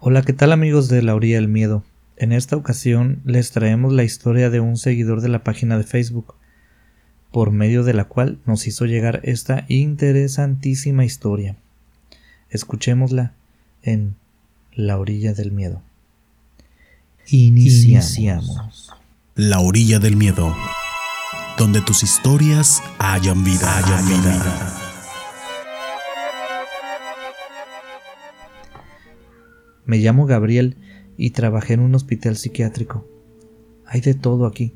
Hola, ¿qué tal amigos de la orilla del miedo? En esta ocasión les traemos la historia de un seguidor de la página de Facebook, por medio de la cual nos hizo llegar esta interesantísima historia. Escuchémosla en La orilla del miedo. Iniciamos. La orilla del miedo, donde tus historias hayan vida. Hayan vida. Me llamo Gabriel y trabajé en un hospital psiquiátrico. Hay de todo aquí.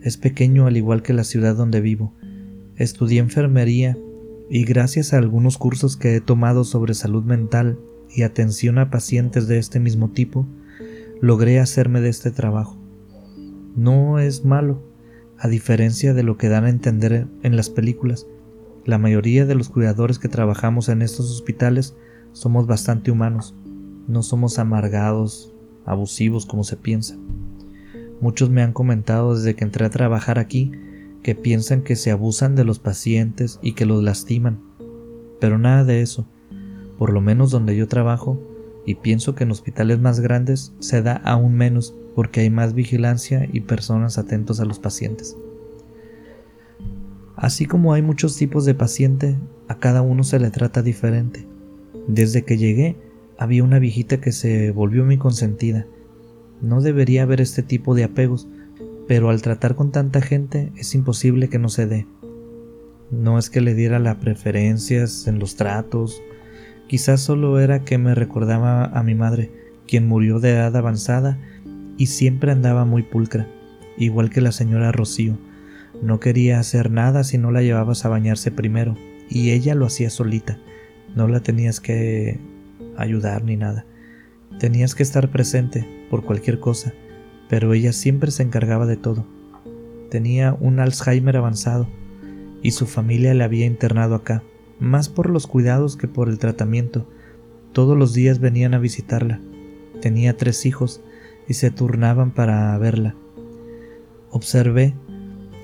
Es pequeño al igual que la ciudad donde vivo. Estudié enfermería y gracias a algunos cursos que he tomado sobre salud mental y atención a pacientes de este mismo tipo, logré hacerme de este trabajo. No es malo, a diferencia de lo que dan a entender en las películas. La mayoría de los cuidadores que trabajamos en estos hospitales somos bastante humanos no somos amargados, abusivos como se piensa. Muchos me han comentado desde que entré a trabajar aquí que piensan que se abusan de los pacientes y que los lastiman, pero nada de eso. Por lo menos donde yo trabajo, y pienso que en hospitales más grandes se da aún menos porque hay más vigilancia y personas atentos a los pacientes. Así como hay muchos tipos de paciente, a cada uno se le trata diferente. Desde que llegué, había una viejita que se volvió mi consentida. No debería haber este tipo de apegos, pero al tratar con tanta gente es imposible que no se dé. No es que le diera las preferencias en los tratos, quizás solo era que me recordaba a mi madre, quien murió de edad avanzada y siempre andaba muy pulcra, igual que la señora Rocío. No quería hacer nada si no la llevabas a bañarse primero, y ella lo hacía solita. No la tenías que ayudar ni nada. Tenías que estar presente por cualquier cosa, pero ella siempre se encargaba de todo. Tenía un Alzheimer avanzado y su familia la había internado acá, más por los cuidados que por el tratamiento. Todos los días venían a visitarla. Tenía tres hijos y se turnaban para verla. Observé,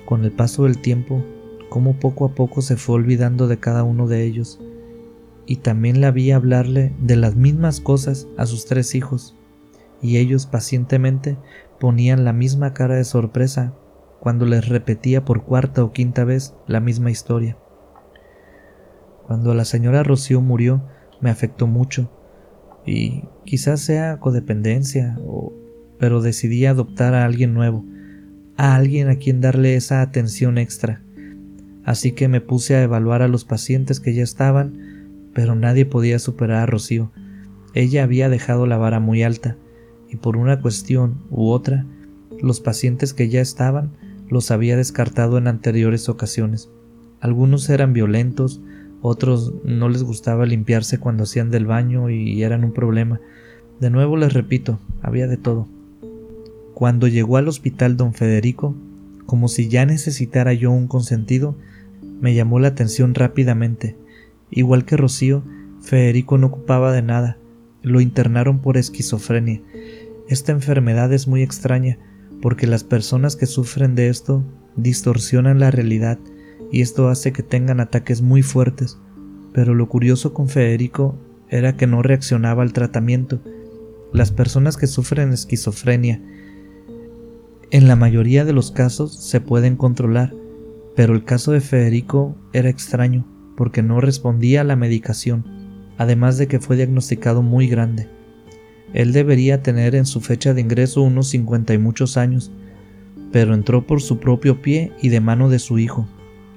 con el paso del tiempo, cómo poco a poco se fue olvidando de cada uno de ellos y también la vi hablarle de las mismas cosas a sus tres hijos, y ellos pacientemente ponían la misma cara de sorpresa cuando les repetía por cuarta o quinta vez la misma historia. Cuando la señora Rocío murió me afectó mucho, y quizás sea codependencia, o... pero decidí adoptar a alguien nuevo, a alguien a quien darle esa atención extra. Así que me puse a evaluar a los pacientes que ya estaban pero nadie podía superar a Rocío. Ella había dejado la vara muy alta, y por una cuestión u otra, los pacientes que ya estaban los había descartado en anteriores ocasiones. Algunos eran violentos, otros no les gustaba limpiarse cuando hacían del baño y eran un problema. De nuevo les repito, había de todo. Cuando llegó al hospital don Federico, como si ya necesitara yo un consentido, me llamó la atención rápidamente. Igual que Rocío, Federico no ocupaba de nada. Lo internaron por esquizofrenia. Esta enfermedad es muy extraña porque las personas que sufren de esto distorsionan la realidad y esto hace que tengan ataques muy fuertes. Pero lo curioso con Federico era que no reaccionaba al tratamiento. Las personas que sufren esquizofrenia en la mayoría de los casos se pueden controlar, pero el caso de Federico era extraño porque no respondía a la medicación, además de que fue diagnosticado muy grande. Él debería tener en su fecha de ingreso unos cincuenta y muchos años, pero entró por su propio pie y de mano de su hijo,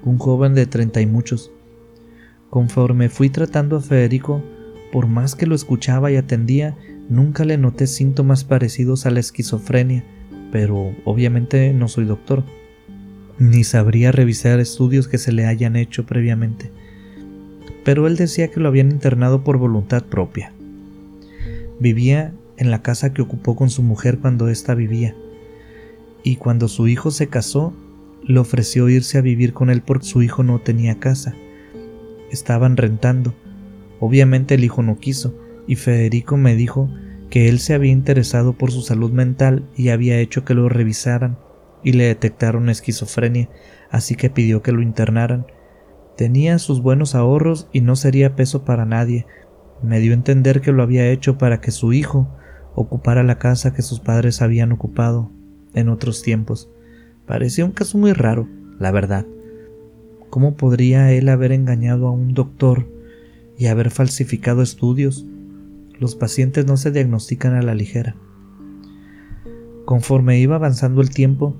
un joven de treinta y muchos. Conforme fui tratando a Federico, por más que lo escuchaba y atendía, nunca le noté síntomas parecidos a la esquizofrenia, pero obviamente no soy doctor, ni sabría revisar estudios que se le hayan hecho previamente pero él decía que lo habían internado por voluntad propia. Vivía en la casa que ocupó con su mujer cuando ésta vivía, y cuando su hijo se casó, le ofreció irse a vivir con él porque su hijo no tenía casa. Estaban rentando. Obviamente el hijo no quiso, y Federico me dijo que él se había interesado por su salud mental y había hecho que lo revisaran y le detectaron esquizofrenia, así que pidió que lo internaran Tenía sus buenos ahorros y no sería peso para nadie, Me dio a entender que lo había hecho para que su hijo ocupara la casa que sus padres habían ocupado en otros tiempos. Parecía un caso muy raro, la verdad. ¿Cómo podría él haber engañado a un doctor y haber falsificado estudios? Los pacientes no se diagnostican a la ligera. Conforme iba avanzando el tiempo,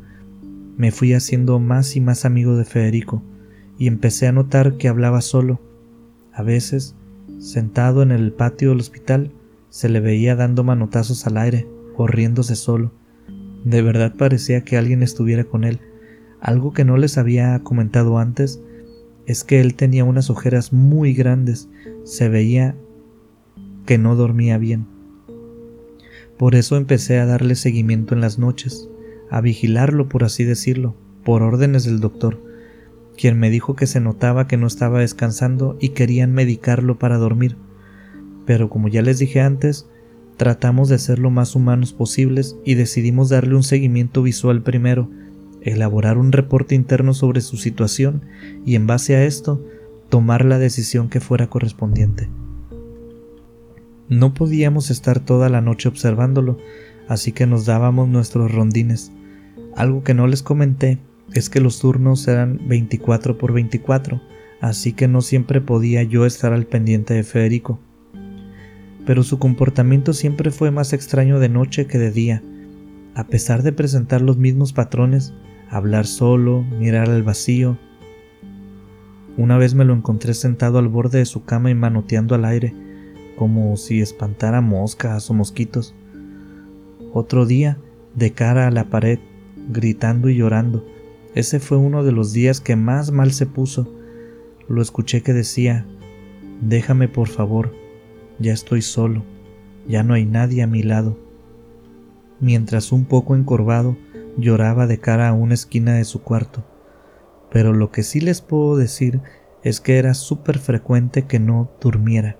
me fui haciendo más y más amigo de Federico y empecé a notar que hablaba solo. A veces, sentado en el patio del hospital, se le veía dando manotazos al aire o riéndose solo. De verdad parecía que alguien estuviera con él. Algo que no les había comentado antes es que él tenía unas ojeras muy grandes. Se veía que no dormía bien. Por eso empecé a darle seguimiento en las noches a vigilarlo, por así decirlo, por órdenes del doctor, quien me dijo que se notaba que no estaba descansando y querían medicarlo para dormir. Pero como ya les dije antes, tratamos de ser lo más humanos posibles y decidimos darle un seguimiento visual primero, elaborar un reporte interno sobre su situación y en base a esto tomar la decisión que fuera correspondiente. No podíamos estar toda la noche observándolo, así que nos dábamos nuestros rondines. Algo que no les comenté es que los turnos eran 24 por 24, así que no siempre podía yo estar al pendiente de Federico. Pero su comportamiento siempre fue más extraño de noche que de día. A pesar de presentar los mismos patrones, hablar solo, mirar al vacío. Una vez me lo encontré sentado al borde de su cama y manoteando al aire, como si espantara moscas o mosquitos. Otro día, de cara a la pared, gritando y llorando. Ese fue uno de los días que más mal se puso. Lo escuché que decía, Déjame por favor, ya estoy solo, ya no hay nadie a mi lado. Mientras un poco encorvado lloraba de cara a una esquina de su cuarto. Pero lo que sí les puedo decir es que era súper frecuente que no durmiera.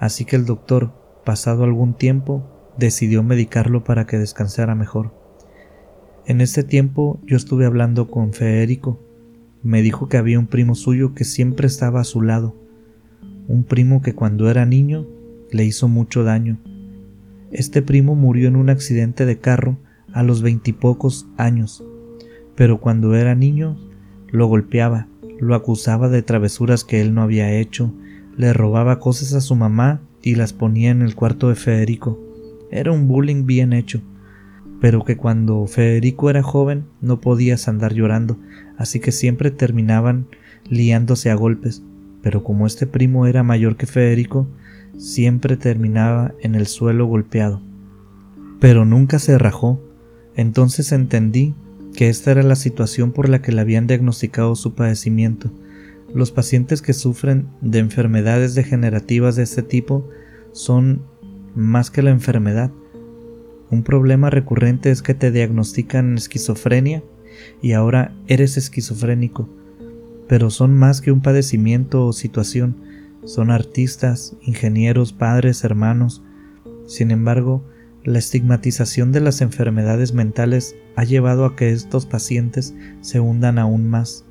Así que el doctor, pasado algún tiempo, decidió medicarlo para que descansara mejor. En ese tiempo yo estuve hablando con Federico. Me dijo que había un primo suyo que siempre estaba a su lado, un primo que cuando era niño le hizo mucho daño. Este primo murió en un accidente de carro a los veintipocos años, pero cuando era niño lo golpeaba, lo acusaba de travesuras que él no había hecho, le robaba cosas a su mamá y las ponía en el cuarto de Federico. Era un bullying bien hecho pero que cuando Federico era joven no podías andar llorando, así que siempre terminaban liándose a golpes, pero como este primo era mayor que Federico, siempre terminaba en el suelo golpeado. Pero nunca se rajó, entonces entendí que esta era la situación por la que le habían diagnosticado su padecimiento. Los pacientes que sufren de enfermedades degenerativas de este tipo son más que la enfermedad, un problema recurrente es que te diagnostican esquizofrenia y ahora eres esquizofrénico, pero son más que un padecimiento o situación, son artistas, ingenieros, padres, hermanos. Sin embargo, la estigmatización de las enfermedades mentales ha llevado a que estos pacientes se hundan aún más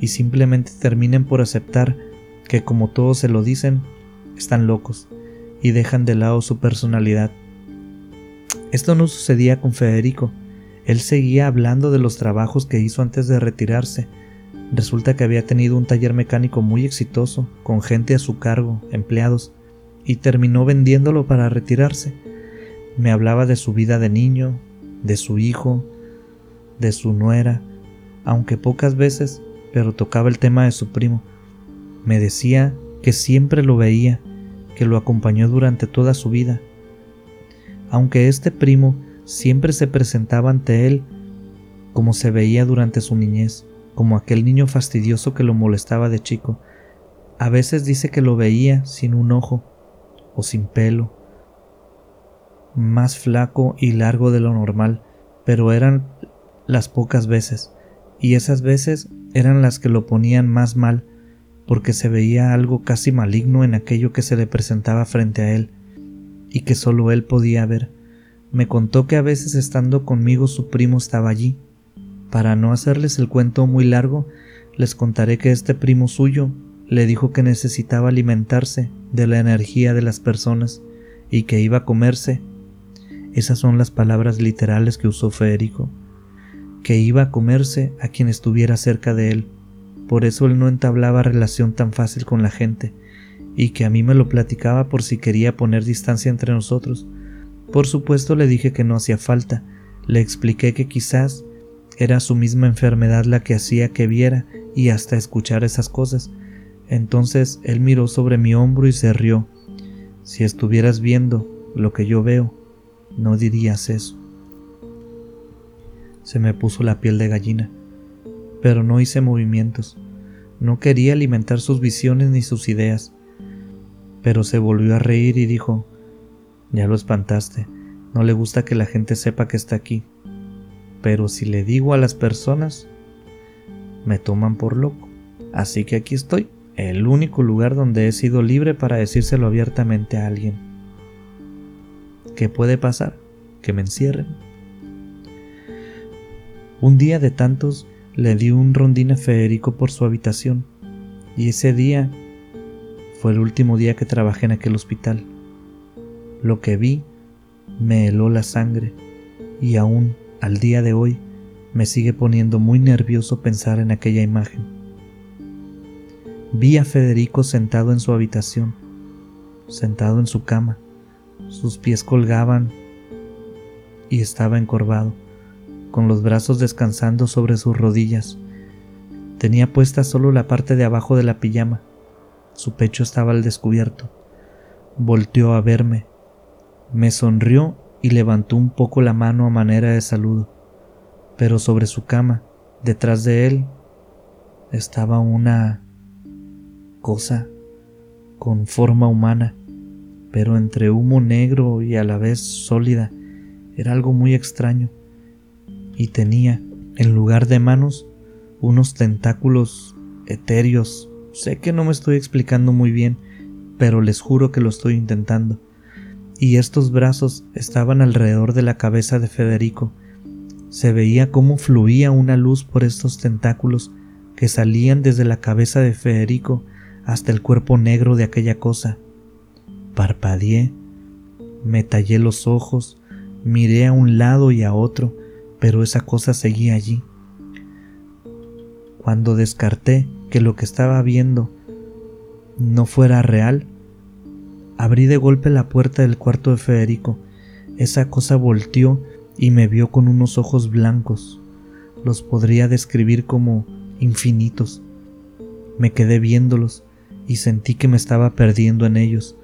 y simplemente terminen por aceptar que como todos se lo dicen, están locos y dejan de lado su personalidad esto no sucedía con Federico. Él seguía hablando de los trabajos que hizo antes de retirarse. Resulta que había tenido un taller mecánico muy exitoso, con gente a su cargo, empleados, y terminó vendiéndolo para retirarse. Me hablaba de su vida de niño, de su hijo, de su nuera, aunque pocas veces, pero tocaba el tema de su primo. Me decía que siempre lo veía, que lo acompañó durante toda su vida, aunque este primo siempre se presentaba ante él como se veía durante su niñez, como aquel niño fastidioso que lo molestaba de chico. A veces dice que lo veía sin un ojo o sin pelo, más flaco y largo de lo normal, pero eran las pocas veces, y esas veces eran las que lo ponían más mal, porque se veía algo casi maligno en aquello que se le presentaba frente a él y que solo él podía ver. Me contó que a veces estando conmigo su primo estaba allí. Para no hacerles el cuento muy largo, les contaré que este primo suyo le dijo que necesitaba alimentarse de la energía de las personas y que iba a comerse. Esas son las palabras literales que usó Federico, que iba a comerse a quien estuviera cerca de él. Por eso él no entablaba relación tan fácil con la gente, y que a mí me lo platicaba por si quería poner distancia entre nosotros. Por supuesto le dije que no hacía falta, le expliqué que quizás era su misma enfermedad la que hacía que viera y hasta escuchar esas cosas. Entonces él miró sobre mi hombro y se rió. Si estuvieras viendo lo que yo veo, no dirías eso. Se me puso la piel de gallina, pero no hice movimientos. No quería alimentar sus visiones ni sus ideas. Pero se volvió a reír y dijo, ya lo espantaste, no le gusta que la gente sepa que está aquí. Pero si le digo a las personas, me toman por loco. Así que aquí estoy, el único lugar donde he sido libre para decírselo abiertamente a alguien. ¿Qué puede pasar? Que me encierren. Un día de tantos le di un rondín a Federico por su habitación, y ese día fue el último día que trabajé en aquel hospital. Lo que vi me heló la sangre, y aún al día de hoy me sigue poniendo muy nervioso pensar en aquella imagen. Vi a Federico sentado en su habitación, sentado en su cama, sus pies colgaban y estaba encorvado, con los brazos descansando sobre sus rodillas. Tenía puesta solo la parte de abajo de la pijama, su pecho estaba al descubierto. Volteó a verme, me sonrió y levantó un poco la mano a manera de saludo pero sobre su cama, detrás de él, estaba una cosa con forma humana, pero entre humo negro y a la vez sólida. Era algo muy extraño. Y tenía, en lugar de manos, unos tentáculos etéreos. Sé que no me estoy explicando muy bien, pero les juro que lo estoy intentando. Y estos brazos estaban alrededor de la cabeza de Federico, se veía cómo fluía una luz por estos tentáculos que salían desde la cabeza de Federico hasta el cuerpo negro de aquella cosa. Parpadeé, me tallé los ojos, miré a un lado y a otro, pero esa cosa seguía allí. Cuando descarté que lo que estaba viendo no fuera real, abrí de golpe la puerta del cuarto de Federico. Esa cosa volteó y me vio con unos ojos blancos. Los podría describir como infinitos. Me quedé viéndolos y sentí que me estaba perdiendo en ellos.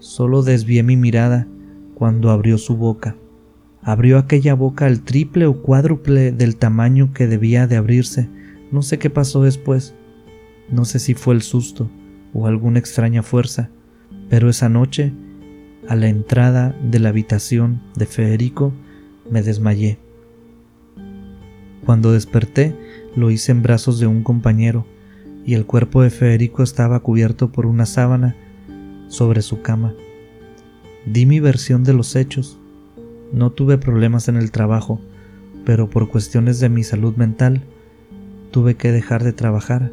Solo desvié mi mirada cuando abrió su boca. Abrió aquella boca al triple o cuádruple del tamaño que debía de abrirse. No sé qué pasó después. No sé si fue el susto o alguna extraña fuerza, pero esa noche, a la entrada de la habitación de Federico, me desmayé. Cuando desperté, lo hice en brazos de un compañero, y el cuerpo de Federico estaba cubierto por una sábana sobre su cama. Di mi versión de los hechos. No tuve problemas en el trabajo, pero por cuestiones de mi salud mental, tuve que dejar de trabajar